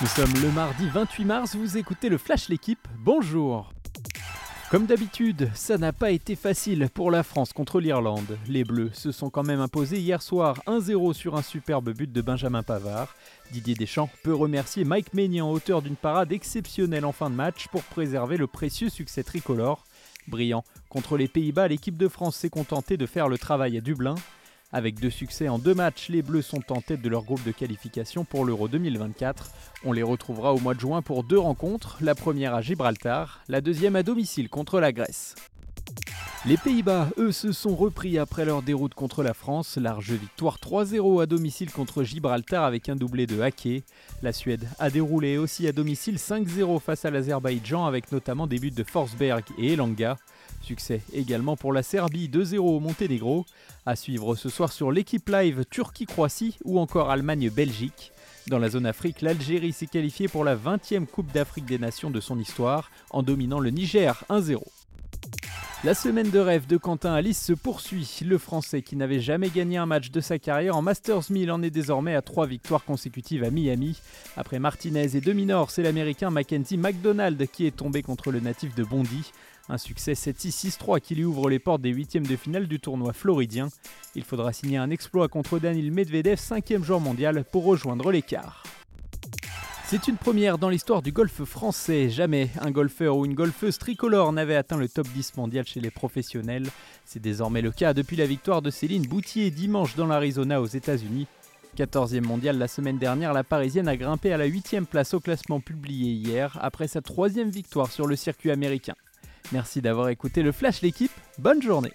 Nous sommes le mardi 28 mars, vous écoutez le Flash L'équipe, bonjour comme d'habitude, ça n'a pas été facile pour la France contre l'Irlande. Les Bleus se sont quand même imposés hier soir 1-0 sur un superbe but de Benjamin Pavard. Didier Deschamps peut remercier Mike Maignan, auteur d'une parade exceptionnelle en fin de match pour préserver le précieux succès tricolore. Brillant. Contre les Pays-Bas, l'équipe de France s'est contentée de faire le travail à Dublin. Avec deux succès en deux matchs, les Bleus sont en tête de leur groupe de qualification pour l'Euro 2024. On les retrouvera au mois de juin pour deux rencontres, la première à Gibraltar, la deuxième à domicile contre la Grèce. Les Pays-Bas, eux, se sont repris après leur déroute contre la France. Large victoire 3-0 à domicile contre Gibraltar avec un doublé de Hacké. La Suède a déroulé aussi à domicile 5-0 face à l'Azerbaïdjan avec notamment des buts de Forsberg et Elanga. Succès également pour la Serbie 2-0 au Monténégro. À suivre ce soir sur l'équipe live Turquie-Croatie ou encore Allemagne-Belgique. Dans la zone Afrique, l'Algérie s'est qualifiée pour la 20e Coupe d'Afrique des Nations de son histoire en dominant le Niger 1-0. La semaine de rêve de Quentin Alice se poursuit. Le Français qui n'avait jamais gagné un match de sa carrière en Masters 1000 en est désormais à trois victoires consécutives à Miami. Après Martinez et Dominor, c'est l'Américain Mackenzie McDonald qui est tombé contre le natif de Bondy. Un succès 7-6-6-3 qui lui ouvre les portes des huitièmes de finale du tournoi floridien. Il faudra signer un exploit contre Daniil Medvedev, cinquième joueur mondial, pour rejoindre l'écart. C'est une première dans l'histoire du golf français. Jamais un golfeur ou une golfeuse tricolore n'avait atteint le top 10 mondial chez les professionnels. C'est désormais le cas depuis la victoire de Céline Boutier dimanche dans l'Arizona aux États-Unis. 14e mondial la semaine dernière, la Parisienne a grimpé à la 8e place au classement publié hier après sa troisième victoire sur le circuit américain. Merci d'avoir écouté le Flash l'équipe, bonne journée